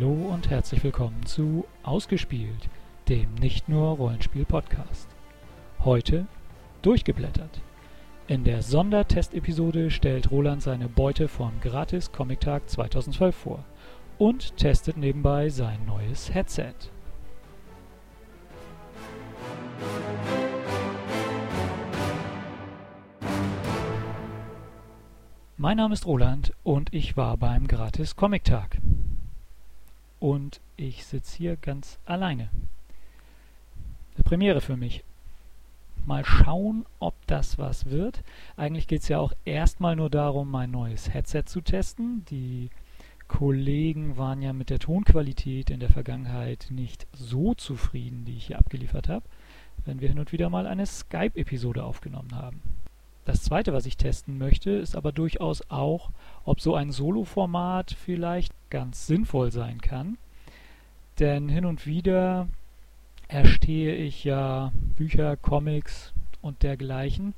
Hallo und herzlich willkommen zu Ausgespielt, dem nicht nur Rollenspiel-Podcast. Heute durchgeblättert. In der Sondertestepisode stellt Roland seine Beute vom Gratis Comic Tag 2012 vor und testet nebenbei sein neues Headset. Mein Name ist Roland und ich war beim Gratis Comic Tag. Und ich sitze hier ganz alleine. Eine Premiere für mich. Mal schauen, ob das was wird. Eigentlich geht es ja auch erstmal nur darum, mein neues Headset zu testen. Die Kollegen waren ja mit der Tonqualität in der Vergangenheit nicht so zufrieden, die ich hier abgeliefert habe, wenn wir hin und wieder mal eine Skype-Episode aufgenommen haben. Das zweite, was ich testen möchte, ist aber durchaus auch, ob so ein Solo-Format vielleicht ganz sinnvoll sein kann. Denn hin und wieder erstehe ich ja Bücher, Comics und dergleichen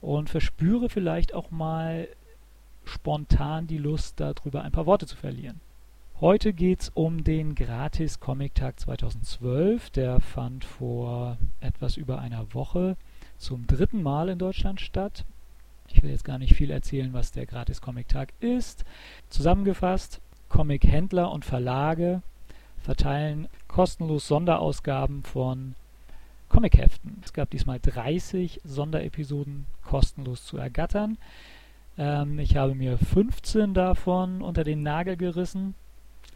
und verspüre vielleicht auch mal spontan die Lust, darüber ein paar Worte zu verlieren. Heute geht es um den Gratis Comic Tag 2012. Der fand vor etwas über einer Woche zum dritten Mal in Deutschland statt. Ich will jetzt gar nicht viel erzählen, was der Gratis Comic Tag ist. Zusammengefasst, Comic-Händler und Verlage verteilen kostenlos Sonderausgaben von Comicheften. Es gab diesmal 30 Sonderepisoden kostenlos zu ergattern. Ähm, ich habe mir 15 davon unter den Nagel gerissen.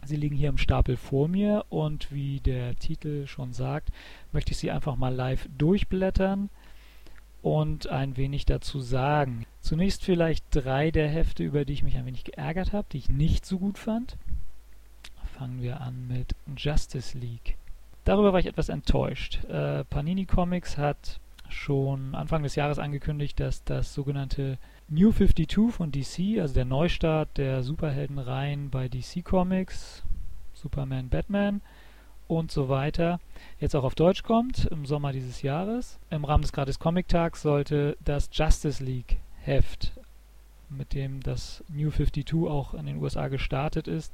Sie liegen hier im Stapel vor mir und wie der Titel schon sagt, möchte ich sie einfach mal live durchblättern und ein wenig dazu sagen. Zunächst vielleicht drei der Hefte, über die ich mich ein wenig geärgert habe, die ich nicht so gut fand. Fangen wir an mit Justice League. Darüber war ich etwas enttäuscht. Äh, Panini Comics hat schon Anfang des Jahres angekündigt, dass das sogenannte New 52 von DC, also der Neustart der Superheldenreihen bei DC Comics, Superman, Batman, und so weiter jetzt auch auf Deutsch kommt im Sommer dieses Jahres. Im Rahmen des Gratis Comic Tags sollte das Justice League Heft, mit dem das New 52 auch in den USA gestartet ist,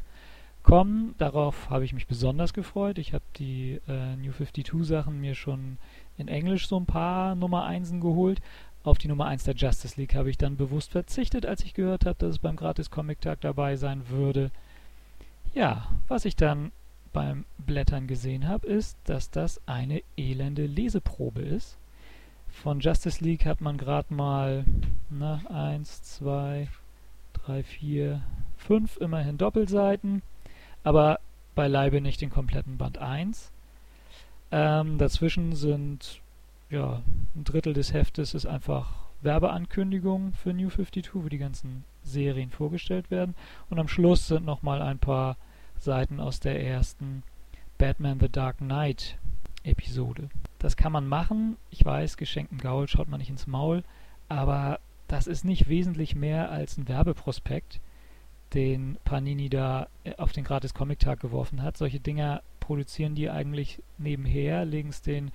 kommen. Darauf habe ich mich besonders gefreut. Ich habe die äh, New 52 Sachen mir schon in Englisch so ein paar Nummer 1 geholt. Auf die Nummer 1 der Justice League habe ich dann bewusst verzichtet, als ich gehört habe, dass es beim Gratis Comic Tag dabei sein würde. Ja, was ich dann beim Blättern gesehen habe, ist, dass das eine elende Leseprobe ist. Von Justice League hat man gerade mal 1, 2, 3, 4, 5 immerhin Doppelseiten, aber beileibe nicht den kompletten Band 1. Ähm, dazwischen sind ja, ein Drittel des Heftes ist einfach Werbeankündigung für New 52, wo die ganzen Serien vorgestellt werden. Und am Schluss sind nochmal ein paar Seiten aus der ersten Batman The Dark Knight Episode. Das kann man machen. Ich weiß, geschenkten Gaul schaut man nicht ins Maul, aber das ist nicht wesentlich mehr als ein Werbeprospekt, den Panini da äh, auf den Gratis Comic Tag geworfen hat. Solche Dinger produzieren die eigentlich nebenher, legen es den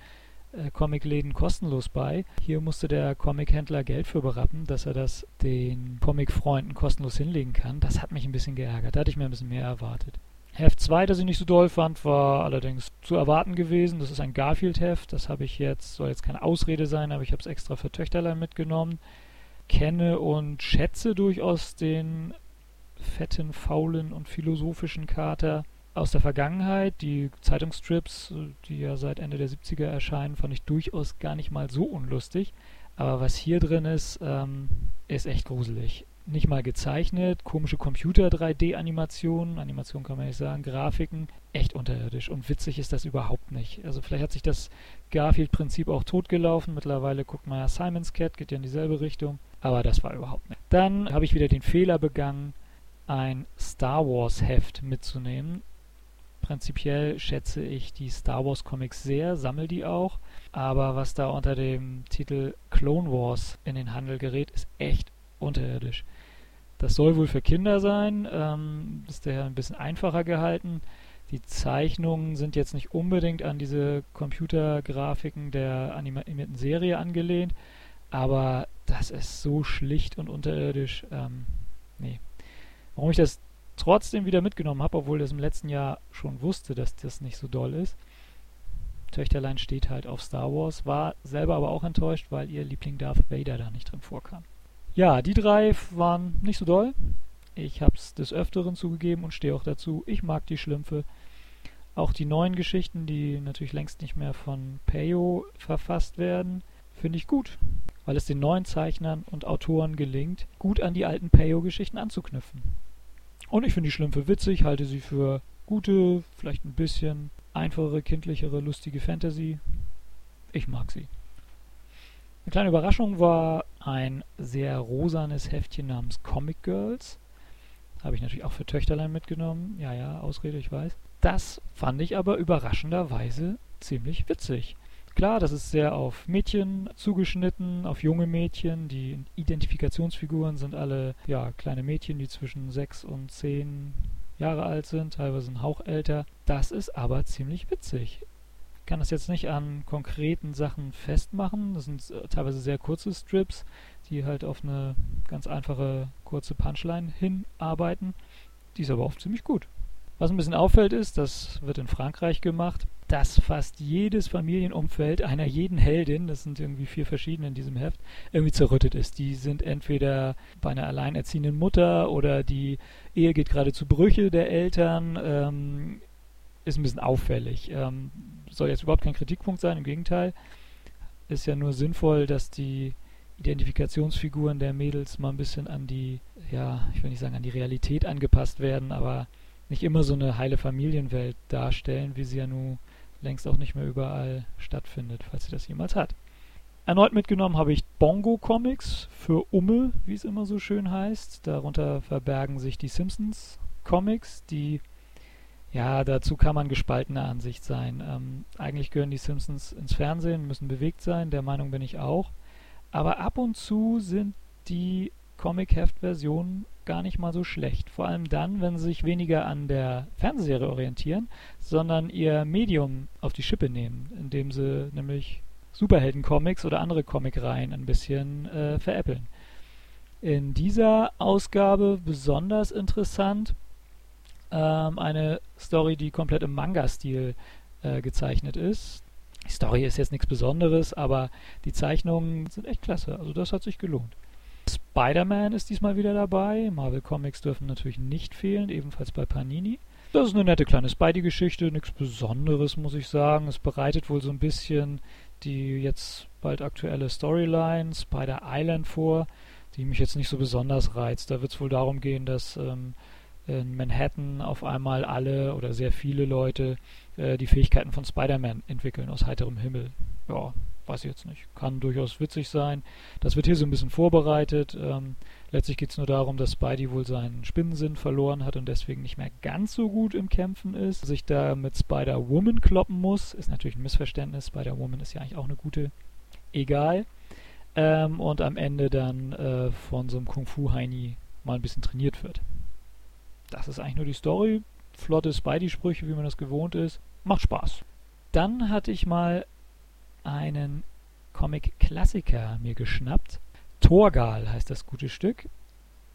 äh, Comicläden kostenlos bei. Hier musste der Comichändler Geld für berappen, dass er das den Comicfreunden kostenlos hinlegen kann. Das hat mich ein bisschen geärgert. Da hatte ich mir ein bisschen mehr erwartet. Heft 2, das ich nicht so doll fand, war allerdings zu erwarten gewesen. Das ist ein Garfield-Heft. Das habe ich jetzt, soll jetzt keine Ausrede sein, aber ich habe es extra für Töchterlein mitgenommen. Kenne und schätze durchaus den fetten, faulen und philosophischen Kater aus der Vergangenheit. Die Zeitungsstrips, die ja seit Ende der 70er erscheinen, fand ich durchaus gar nicht mal so unlustig. Aber was hier drin ist, ähm, ist echt gruselig nicht mal gezeichnet, komische Computer-3D-Animationen, Animation kann man nicht sagen, Grafiken, echt unterirdisch. Und witzig ist das überhaupt nicht. Also vielleicht hat sich das Garfield-Prinzip auch totgelaufen, mittlerweile guckt man ja Simon's Cat, geht ja in dieselbe Richtung, aber das war überhaupt nicht. Dann habe ich wieder den Fehler begangen, ein Star Wars-Heft mitzunehmen. Prinzipiell schätze ich die Star Wars Comics sehr, sammle die auch, aber was da unter dem Titel Clone Wars in den Handel gerät, ist echt unterirdisch. Das soll wohl für Kinder sein, ähm, ist daher ein bisschen einfacher gehalten. Die Zeichnungen sind jetzt nicht unbedingt an diese Computergrafiken der animierten Serie angelehnt, aber das ist so schlicht und unterirdisch. Ähm, nee. Warum ich das trotzdem wieder mitgenommen habe, obwohl das im letzten Jahr schon wusste, dass das nicht so doll ist. Töchterlein steht halt auf Star Wars, war selber aber auch enttäuscht, weil ihr Liebling Darth Vader da nicht drin vorkam. Ja, die drei waren nicht so doll. Ich habe es des Öfteren zugegeben und stehe auch dazu. Ich mag die Schlümpfe. Auch die neuen Geschichten, die natürlich längst nicht mehr von Peyo verfasst werden, finde ich gut, weil es den neuen Zeichnern und Autoren gelingt, gut an die alten Peyo-Geschichten anzuknüpfen. Und ich finde die Schlümpfe witzig, halte sie für gute, vielleicht ein bisschen einfachere, kindlichere, lustige Fantasy. Ich mag sie. Eine kleine Überraschung war ein sehr rosanes Heftchen namens Comic Girls. Habe ich natürlich auch für Töchterlein mitgenommen. Ja, ja, Ausrede, ich weiß. Das fand ich aber überraschenderweise ziemlich witzig. Klar, das ist sehr auf Mädchen zugeschnitten, auf junge Mädchen. Die Identifikationsfiguren sind alle ja, kleine Mädchen, die zwischen sechs und zehn Jahre alt sind, teilweise ein Hauch älter. Das ist aber ziemlich witzig. Kann das jetzt nicht an konkreten Sachen festmachen. Das sind äh, teilweise sehr kurze Strips, die halt auf eine ganz einfache kurze Punchline hinarbeiten. Die ist aber oft ziemlich gut. Was ein bisschen auffällt ist, das wird in Frankreich gemacht, dass fast jedes Familienumfeld einer jeden Heldin, das sind irgendwie vier verschiedene in diesem Heft, irgendwie zerrüttet ist. Die sind entweder bei einer alleinerziehenden Mutter oder die Ehe geht gerade zu Brüche der Eltern. Ähm, ist ein bisschen auffällig. Ähm, soll jetzt überhaupt kein Kritikpunkt sein, im Gegenteil. Ist ja nur sinnvoll, dass die Identifikationsfiguren der Mädels mal ein bisschen an die, ja, ich will nicht sagen an die Realität angepasst werden, aber nicht immer so eine heile Familienwelt darstellen, wie sie ja nun längst auch nicht mehr überall stattfindet, falls sie das jemals hat. Erneut mitgenommen habe ich Bongo Comics für Umme, wie es immer so schön heißt. Darunter verbergen sich die Simpsons Comics, die ja, dazu kann man gespaltener Ansicht sein. Ähm, eigentlich gehören die Simpsons ins Fernsehen, müssen bewegt sein, der Meinung bin ich auch. Aber ab und zu sind die Comic-Heft-Versionen gar nicht mal so schlecht. Vor allem dann, wenn sie sich weniger an der Fernsehserie orientieren, sondern ihr Medium auf die Schippe nehmen, indem sie nämlich Superhelden-Comics oder andere Comicreihen ein bisschen äh, veräppeln. In dieser Ausgabe besonders interessant ähm, eine Story, die komplett im Manga-Stil äh, gezeichnet ist. Die Story ist jetzt nichts Besonderes, aber die Zeichnungen sind echt klasse. Also das hat sich gelohnt. Spider-Man ist diesmal wieder dabei. Marvel Comics dürfen natürlich nicht fehlen, ebenfalls bei Panini. Das ist eine nette kleine Spidey-Geschichte, nichts Besonderes, muss ich sagen. Es bereitet wohl so ein bisschen die jetzt bald aktuelle Storyline Spider Island vor, die mich jetzt nicht so besonders reizt. Da wird es wohl darum gehen, dass ähm, in Manhattan auf einmal alle oder sehr viele Leute äh, die Fähigkeiten von Spider-Man entwickeln aus heiterem Himmel. Ja, weiß ich jetzt nicht. Kann durchaus witzig sein. Das wird hier so ein bisschen vorbereitet. Ähm, letztlich geht es nur darum, dass Spidey wohl seinen Spinnensinn verloren hat und deswegen nicht mehr ganz so gut im Kämpfen ist. Sich da mit Spider-Woman kloppen muss, ist natürlich ein Missverständnis. Spider-Woman ist ja eigentlich auch eine gute. Egal. Ähm, und am Ende dann äh, von so einem Kung-Fu-Heini mal ein bisschen trainiert wird. Das ist eigentlich nur die Story. Flotte Spidey-Sprüche, wie man das gewohnt ist. Macht Spaß. Dann hatte ich mal einen Comic-Klassiker mir geschnappt. Torgal heißt das gute Stück.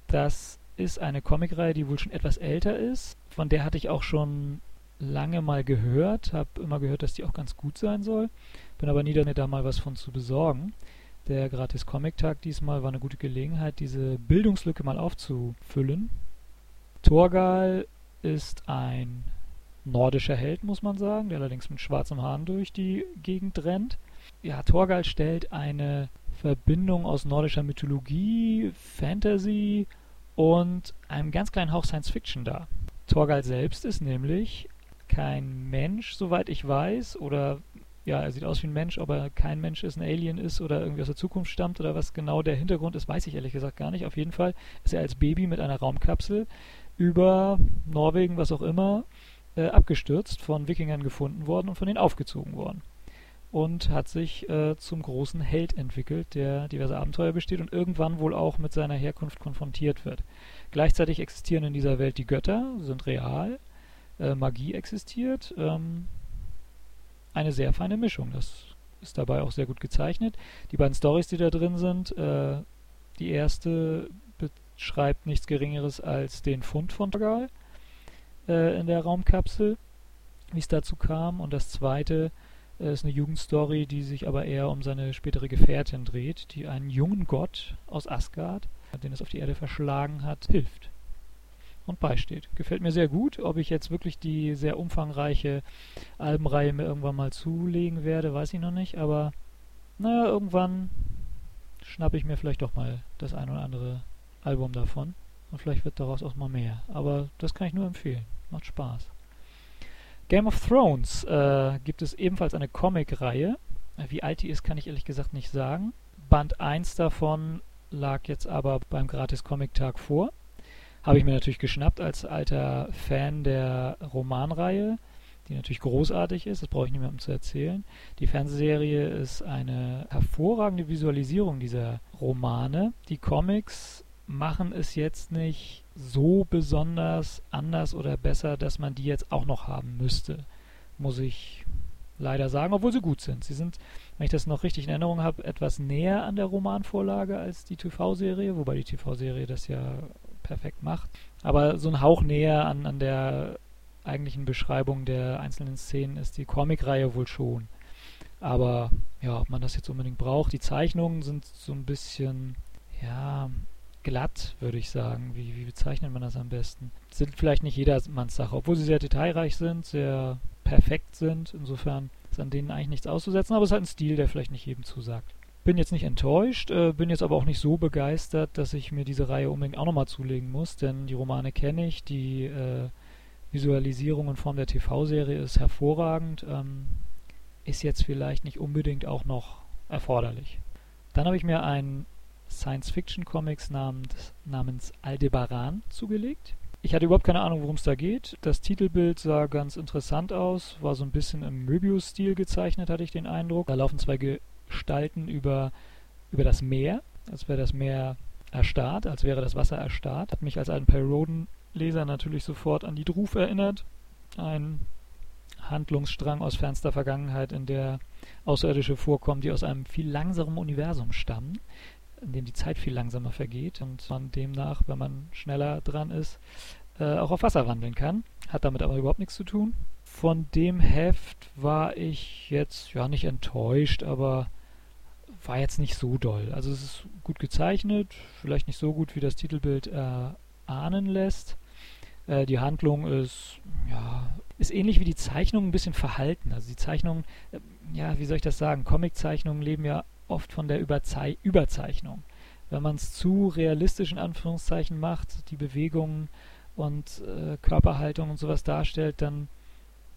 Das ist eine Comicreihe, die wohl schon etwas älter ist. Von der hatte ich auch schon lange mal gehört, habe immer gehört, dass die auch ganz gut sein soll. Bin aber nie da, mir da mal was von zu besorgen. Der gratis Comic-Tag diesmal war eine gute Gelegenheit, diese Bildungslücke mal aufzufüllen. Torgal ist ein nordischer Held, muss man sagen, der allerdings mit schwarzem Haaren durch die Gegend rennt. Ja, Torgal stellt eine Verbindung aus nordischer Mythologie, Fantasy und einem ganz kleinen Hauch Science Fiction dar. Torgal selbst ist nämlich kein Mensch, soweit ich weiß, oder ja, er sieht aus wie ein Mensch, ob er kein Mensch ist, ein Alien ist oder irgendwie aus der Zukunft stammt oder was genau der Hintergrund ist, weiß ich ehrlich gesagt gar nicht. Auf jeden Fall ist er als Baby mit einer Raumkapsel über Norwegen, was auch immer, äh, abgestürzt, von Wikingern gefunden worden und von ihnen aufgezogen worden. Und hat sich äh, zum großen Held entwickelt, der diverse Abenteuer besteht und irgendwann wohl auch mit seiner Herkunft konfrontiert wird. Gleichzeitig existieren in dieser Welt die Götter, sind real, äh, Magie existiert. Ähm, eine sehr feine Mischung. Das ist dabei auch sehr gut gezeichnet. Die beiden Stories, die da drin sind, äh, die erste schreibt nichts Geringeres als den Fund von Torgal äh, in der Raumkapsel, wie es dazu kam. Und das zweite äh, ist eine Jugendstory, die sich aber eher um seine spätere Gefährtin dreht, die einen jungen Gott aus Asgard, den es auf die Erde verschlagen hat, hilft und beisteht. Gefällt mir sehr gut. Ob ich jetzt wirklich die sehr umfangreiche Albenreihe mir irgendwann mal zulegen werde, weiß ich noch nicht. Aber naja, irgendwann schnappe ich mir vielleicht doch mal das ein oder andere Album davon. Und vielleicht wird daraus auch mal mehr. Aber das kann ich nur empfehlen. Macht Spaß. Game of Thrones äh, gibt es ebenfalls eine Comic-Reihe. Wie alt die ist, kann ich ehrlich gesagt nicht sagen. Band 1 davon lag jetzt aber beim Gratis-Comic-Tag vor. Habe ich mir natürlich geschnappt als alter Fan der Romanreihe, die natürlich großartig ist, das brauche ich niemandem zu erzählen. Die Fernsehserie ist eine hervorragende Visualisierung dieser Romane. Die Comics machen es jetzt nicht so besonders anders oder besser, dass man die jetzt auch noch haben müsste, muss ich leider sagen, obwohl sie gut sind. Sie sind, wenn ich das noch richtig in Erinnerung habe, etwas näher an der Romanvorlage als die TV-Serie, wobei die TV-Serie das ja perfekt macht. Aber so ein Hauch näher an, an der eigentlichen Beschreibung der einzelnen Szenen ist die Comicreihe wohl schon. Aber ja, ob man das jetzt unbedingt braucht. Die Zeichnungen sind so ein bisschen, ja, glatt, würde ich sagen. Wie, wie bezeichnet man das am besten? Sind vielleicht nicht jedermanns Sache, obwohl sie sehr detailreich sind, sehr perfekt sind. Insofern ist an denen eigentlich nichts auszusetzen, aber es ist halt ein Stil, der vielleicht nicht jedem zusagt. Bin jetzt nicht enttäuscht, äh, bin jetzt aber auch nicht so begeistert, dass ich mir diese Reihe unbedingt auch nochmal zulegen muss, denn die Romane kenne ich, die äh, Visualisierung in Form der TV-Serie ist hervorragend, ähm, ist jetzt vielleicht nicht unbedingt auch noch erforderlich. Dann habe ich mir einen Science-Fiction-Comics namens, namens Aldebaran zugelegt. Ich hatte überhaupt keine Ahnung, worum es da geht. Das Titelbild sah ganz interessant aus, war so ein bisschen im Möbius-Stil gezeichnet, hatte ich den Eindruck. Da laufen zwei Gestalten über, über das Meer, als wäre das Meer erstarrt, als wäre das Wasser erstarrt. Hat mich als alten Perroden-Leser natürlich sofort an die Druf erinnert. Ein Handlungsstrang aus fernster Vergangenheit, in der Außerirdische vorkommen, die aus einem viel langsameren Universum stammen, in dem die Zeit viel langsamer vergeht und man demnach, wenn man schneller dran ist, äh, auch auf Wasser wandeln kann. Hat damit aber überhaupt nichts zu tun. Von dem Heft war ich jetzt ja nicht enttäuscht, aber war jetzt nicht so doll. Also es ist gut gezeichnet, vielleicht nicht so gut, wie das Titelbild äh, ahnen lässt. Äh, die Handlung ist, ja, ist ähnlich wie die Zeichnung ein bisschen verhalten. Also die Zeichnung, äh, ja, wie soll ich das sagen? Comiczeichnungen leben ja oft von der Überzei Überzeichnung. Wenn man es zu realistisch in Anführungszeichen macht, die Bewegungen und äh, Körperhaltung und sowas darstellt, dann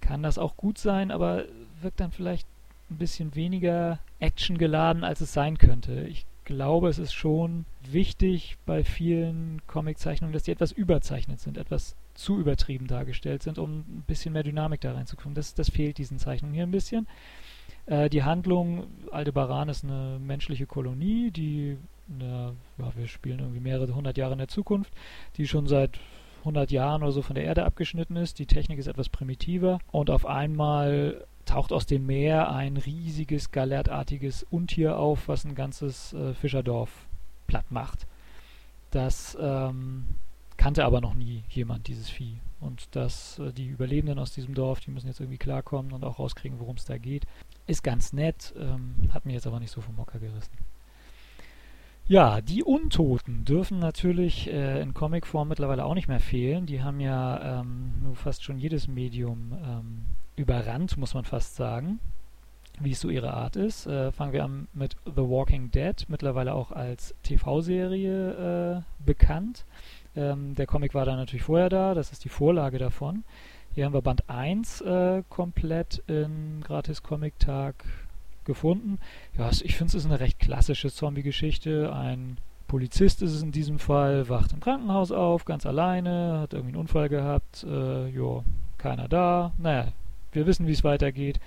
kann das auch gut sein, aber wirkt dann vielleicht ein bisschen weniger actiongeladen, als es sein könnte. Ich glaube, es ist schon wichtig bei vielen Comiczeichnungen, dass die etwas überzeichnet sind, etwas zu übertrieben dargestellt sind, um ein bisschen mehr Dynamik da reinzukriegen. Das, das fehlt diesen Zeichnungen hier ein bisschen. Äh, die Handlung, Aldebaran ist eine menschliche Kolonie, die, eine, ja, wir spielen irgendwie mehrere hundert Jahre in der Zukunft, die schon seit 100 Jahren oder so von der Erde abgeschnitten ist. Die Technik ist etwas primitiver und auf einmal taucht aus dem Meer ein riesiges, galertartiges Untier auf, was ein ganzes äh, Fischerdorf platt macht. Das ähm, kannte aber noch nie jemand, dieses Vieh. Und dass äh, die Überlebenden aus diesem Dorf, die müssen jetzt irgendwie klarkommen und auch rauskriegen, worum es da geht. Ist ganz nett, ähm, hat mich jetzt aber nicht so vom Mocker gerissen. Ja, die Untoten dürfen natürlich äh, in Comicform mittlerweile auch nicht mehr fehlen. Die haben ja ähm, nur fast schon jedes Medium ähm, überrannt, muss man fast sagen, wie es so ihre Art ist. Äh, fangen wir an mit The Walking Dead, mittlerweile auch als TV-Serie äh, bekannt. Ähm, der Comic war da natürlich vorher da, das ist die Vorlage davon. Hier haben wir Band 1 äh, komplett in Gratis-Comic-Tag gefunden. Ja, ich finde, es ist eine recht klassische Zombie-Geschichte. Ein Polizist ist es in diesem Fall, wacht im Krankenhaus auf, ganz alleine, hat irgendwie einen Unfall gehabt, äh, jo, keiner da. Naja, wir wissen, wie es weitergeht.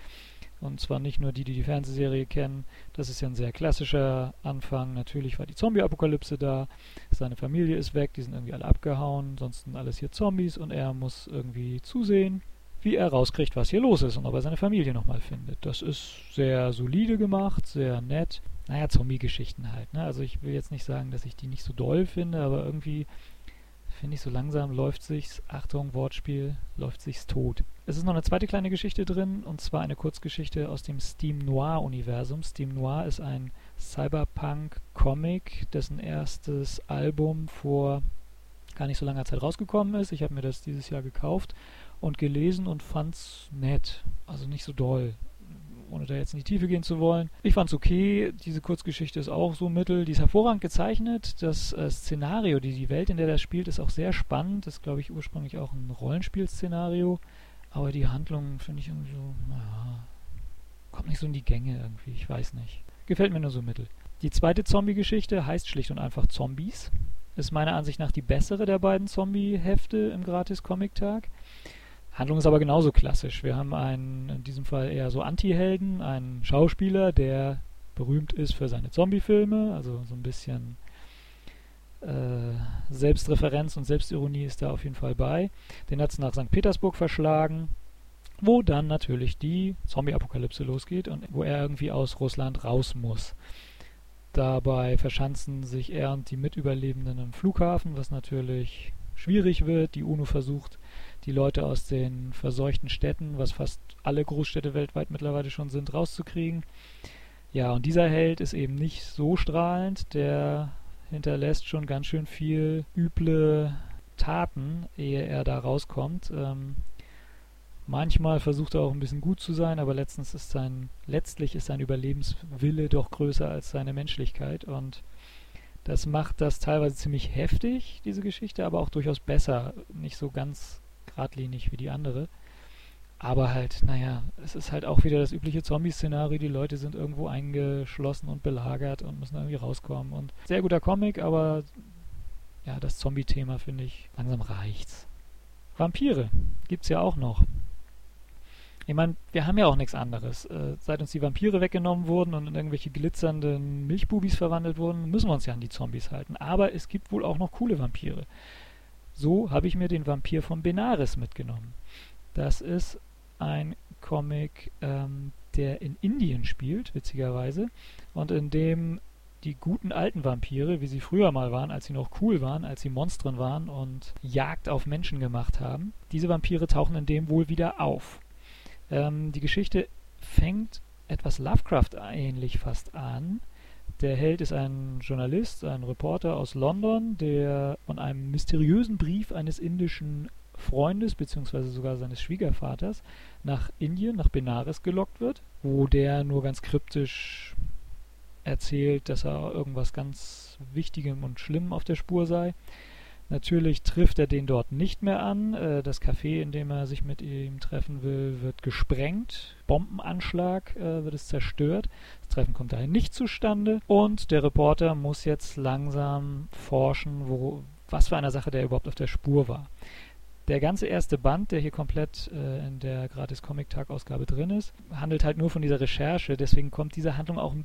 Und zwar nicht nur die, die die Fernsehserie kennen. Das ist ja ein sehr klassischer Anfang. Natürlich war die Zombie-Apokalypse da. Seine Familie ist weg, die sind irgendwie alle abgehauen. Sonst sind alles hier Zombies und er muss irgendwie zusehen, wie er rauskriegt, was hier los ist und ob er seine Familie nochmal findet. Das ist sehr solide gemacht, sehr nett. Naja, Zombie-Geschichten halt. Ne? Also ich will jetzt nicht sagen, dass ich die nicht so doll finde, aber irgendwie finde ich, so langsam läuft sich's, Achtung, Wortspiel, läuft sich's tot. Es ist noch eine zweite kleine Geschichte drin, und zwar eine Kurzgeschichte aus dem Steam Noir-Universum. Steam Noir ist ein Cyberpunk-Comic, dessen erstes Album vor gar nicht so langer Zeit rausgekommen ist. Ich habe mir das dieses Jahr gekauft und gelesen und fand's nett. Also nicht so doll ohne da jetzt in die Tiefe gehen zu wollen. Ich fand es okay. Diese Kurzgeschichte ist auch so mittel. Die ist hervorragend gezeichnet. Das äh, Szenario, die, die Welt, in der das spielt, ist auch sehr spannend. Das ist, glaube ich, ursprünglich auch ein Rollenspielszenario. Aber die Handlung finde ich irgendwie so, naja, kommt nicht so in die Gänge irgendwie. Ich weiß nicht. Gefällt mir nur so mittel. Die zweite Zombie-Geschichte heißt schlicht und einfach Zombies. Ist meiner Ansicht nach die bessere der beiden Zombie-Hefte im Gratis-Comic-Tag. Handlung ist aber genauso klassisch. Wir haben einen, in diesem Fall eher so Anti-Helden, einen Schauspieler, der berühmt ist für seine Zombie-Filme, also so ein bisschen äh, Selbstreferenz und Selbstironie ist da auf jeden Fall bei. Den hat es nach St. Petersburg verschlagen, wo dann natürlich die Zombie-Apokalypse losgeht und wo er irgendwie aus Russland raus muss. Dabei verschanzen sich er und die Mitüberlebenden im Flughafen, was natürlich schwierig wird. Die UNO versucht, die Leute aus den verseuchten Städten, was fast alle Großstädte weltweit mittlerweile schon sind, rauszukriegen. Ja, und dieser Held ist eben nicht so strahlend, der hinterlässt schon ganz schön viel üble Taten, ehe er da rauskommt. Ähm, manchmal versucht er auch ein bisschen gut zu sein, aber letztens ist sein, letztlich ist sein Überlebenswille doch größer als seine Menschlichkeit und das macht das teilweise ziemlich heftig, diese Geschichte, aber auch durchaus besser. Nicht so ganz geradlinig wie die andere. Aber halt, naja, es ist halt auch wieder das übliche Zombie-Szenario. Die Leute sind irgendwo eingeschlossen und belagert und müssen irgendwie rauskommen. Und sehr guter Comic, aber ja, das Zombie-Thema finde ich, langsam reicht's. Vampire gibt's ja auch noch. Ich meine, wir haben ja auch nichts anderes. Äh, seit uns die Vampire weggenommen wurden und in irgendwelche glitzernden Milchbubis verwandelt wurden, müssen wir uns ja an die Zombies halten. Aber es gibt wohl auch noch coole Vampire. So habe ich mir den Vampir von Benares mitgenommen. Das ist ein Comic, ähm, der in Indien spielt, witzigerweise, und in dem die guten alten Vampire, wie sie früher mal waren, als sie noch cool waren, als sie Monstren waren und Jagd auf Menschen gemacht haben, diese Vampire tauchen in dem wohl wieder auf. Ähm, die Geschichte fängt etwas Lovecraft-ähnlich fast an, der Held ist ein Journalist, ein Reporter aus London, der von einem mysteriösen Brief eines indischen Freundes bzw. sogar seines Schwiegervaters nach Indien, nach Benares gelockt wird, wo der nur ganz kryptisch erzählt, dass er irgendwas ganz Wichtigem und Schlimmem auf der Spur sei. Natürlich trifft er den dort nicht mehr an. Äh, das Café, in dem er sich mit ihm treffen will, wird gesprengt. Bombenanschlag äh, wird es zerstört. Das Treffen kommt daher nicht zustande. Und der Reporter muss jetzt langsam forschen, wo, was für eine Sache der überhaupt auf der Spur war. Der ganze erste Band, der hier komplett äh, in der gratis Comic Tag Ausgabe drin ist, handelt halt nur von dieser Recherche. Deswegen kommt diese Handlung auch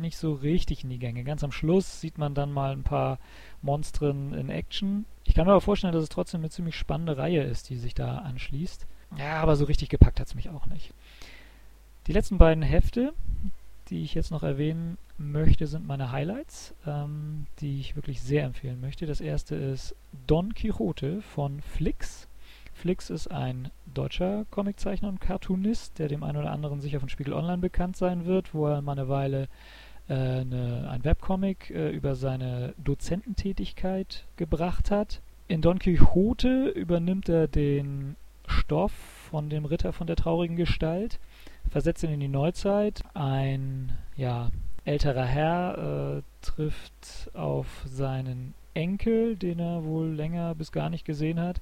nicht so richtig in die Gänge. Ganz am Schluss sieht man dann mal ein paar Monstren in Action. Ich kann mir aber vorstellen, dass es trotzdem eine ziemlich spannende Reihe ist, die sich da anschließt. Ja, aber so richtig gepackt hat es mich auch nicht. Die letzten beiden Hefte, die ich jetzt noch erwähnen möchte, sind meine Highlights, ähm, die ich wirklich sehr empfehlen möchte. Das erste ist Don Quixote von Flix. Flix ist ein deutscher Comiczeichner und Cartoonist, der dem einen oder anderen sicher von Spiegel Online bekannt sein wird, wo er mal eine Weile äh, eine, ein Webcomic äh, über seine Dozententätigkeit gebracht hat. In Don Quixote übernimmt er den Stoff von dem Ritter von der traurigen Gestalt, versetzt ihn in die Neuzeit. Ein ja, älterer Herr äh, trifft auf seinen Enkel, den er wohl länger bis gar nicht gesehen hat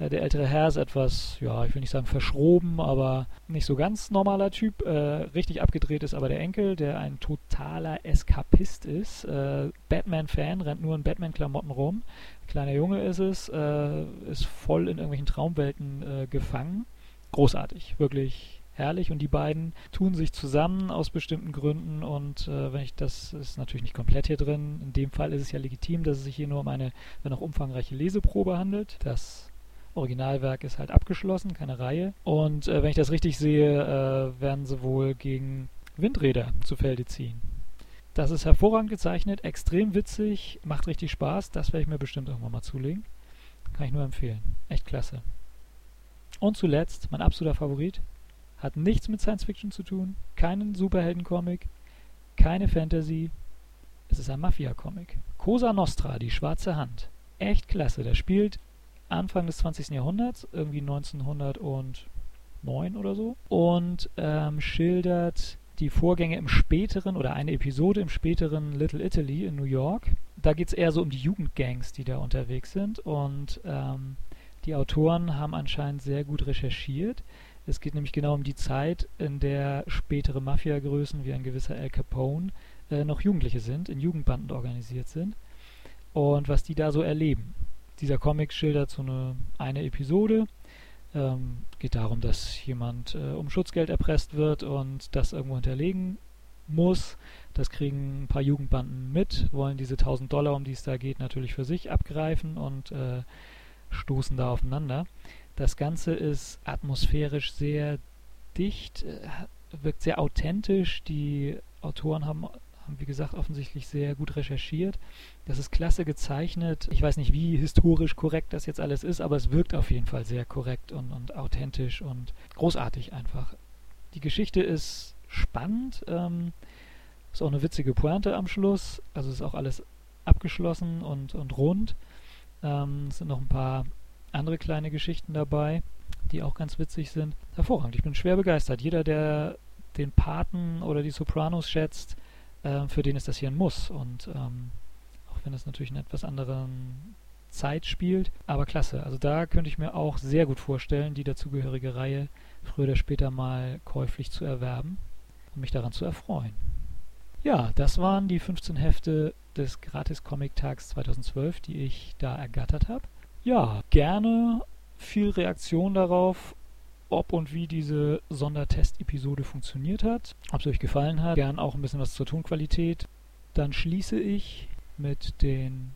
der ältere Herr ist etwas, ja, ich will nicht sagen verschroben, aber nicht so ganz normaler Typ. Äh, richtig abgedreht ist aber der Enkel, der ein totaler Eskapist ist. Äh, Batman-Fan, rennt nur in Batman-Klamotten rum. Kleiner Junge ist es, äh, ist voll in irgendwelchen Traumwelten äh, gefangen. Großartig, wirklich herrlich und die beiden tun sich zusammen aus bestimmten Gründen und äh, wenn ich das ist natürlich nicht komplett hier drin. In dem Fall ist es ja legitim, dass es sich hier nur um eine, wenn auch umfangreiche Leseprobe handelt. Das Originalwerk ist halt abgeschlossen, keine Reihe. Und äh, wenn ich das richtig sehe, äh, werden sie wohl gegen Windräder zu Felde ziehen. Das ist hervorragend gezeichnet, extrem witzig, macht richtig Spaß. Das werde ich mir bestimmt irgendwann mal zulegen. Kann ich nur empfehlen. Echt klasse. Und zuletzt, mein absoluter Favorit, hat nichts mit Science Fiction zu tun, keinen Superhelden-Comic, keine Fantasy. Es ist ein Mafia-Comic. Cosa Nostra, die schwarze Hand. Echt klasse. Der spielt Anfang des 20. Jahrhunderts, irgendwie 1909 oder so, und ähm, schildert die Vorgänge im späteren oder eine Episode im späteren Little Italy in New York. Da geht es eher so um die Jugendgangs, die da unterwegs sind. Und ähm, die Autoren haben anscheinend sehr gut recherchiert. Es geht nämlich genau um die Zeit, in der spätere Mafiagrößen wie ein gewisser Al Capone äh, noch Jugendliche sind, in Jugendbanden organisiert sind und was die da so erleben. Dieser Comic schildert so eine, eine Episode. Ähm, geht darum, dass jemand äh, um Schutzgeld erpresst wird und das irgendwo hinterlegen muss. Das kriegen ein paar Jugendbanden mit, wollen diese 1000 Dollar, um die es da geht, natürlich für sich abgreifen und äh, stoßen da aufeinander. Das Ganze ist atmosphärisch sehr dicht, äh, wirkt sehr authentisch. Die Autoren haben, haben, wie gesagt, offensichtlich sehr gut recherchiert. Das ist klasse gezeichnet. Ich weiß nicht, wie historisch korrekt das jetzt alles ist, aber es wirkt auf jeden Fall sehr korrekt und, und authentisch und großartig einfach. Die Geschichte ist spannend. Ähm, ist auch eine witzige Pointe am Schluss. Also ist auch alles abgeschlossen und, und rund. Ähm, es sind noch ein paar andere kleine Geschichten dabei, die auch ganz witzig sind. Hervorragend, ich bin schwer begeistert. Jeder, der den Paten oder die Sopranos schätzt, äh, für den ist das hier ein Muss. Und ähm, auch wenn es natürlich in etwas anderen Zeit spielt, aber klasse. Also da könnte ich mir auch sehr gut vorstellen, die dazugehörige Reihe früher oder später mal käuflich zu erwerben und mich daran zu erfreuen. Ja, das waren die 15 Hefte des Gratis-Comic-Tags 2012, die ich da ergattert habe. Ja, gerne viel Reaktion darauf, ob und wie diese Sondertest-Episode funktioniert hat, ob es euch gefallen hat, gern auch ein bisschen was zur Tonqualität. Dann schließe ich mit den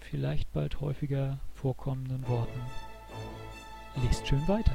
vielleicht bald häufiger vorkommenden Worten. Lest schön weiter.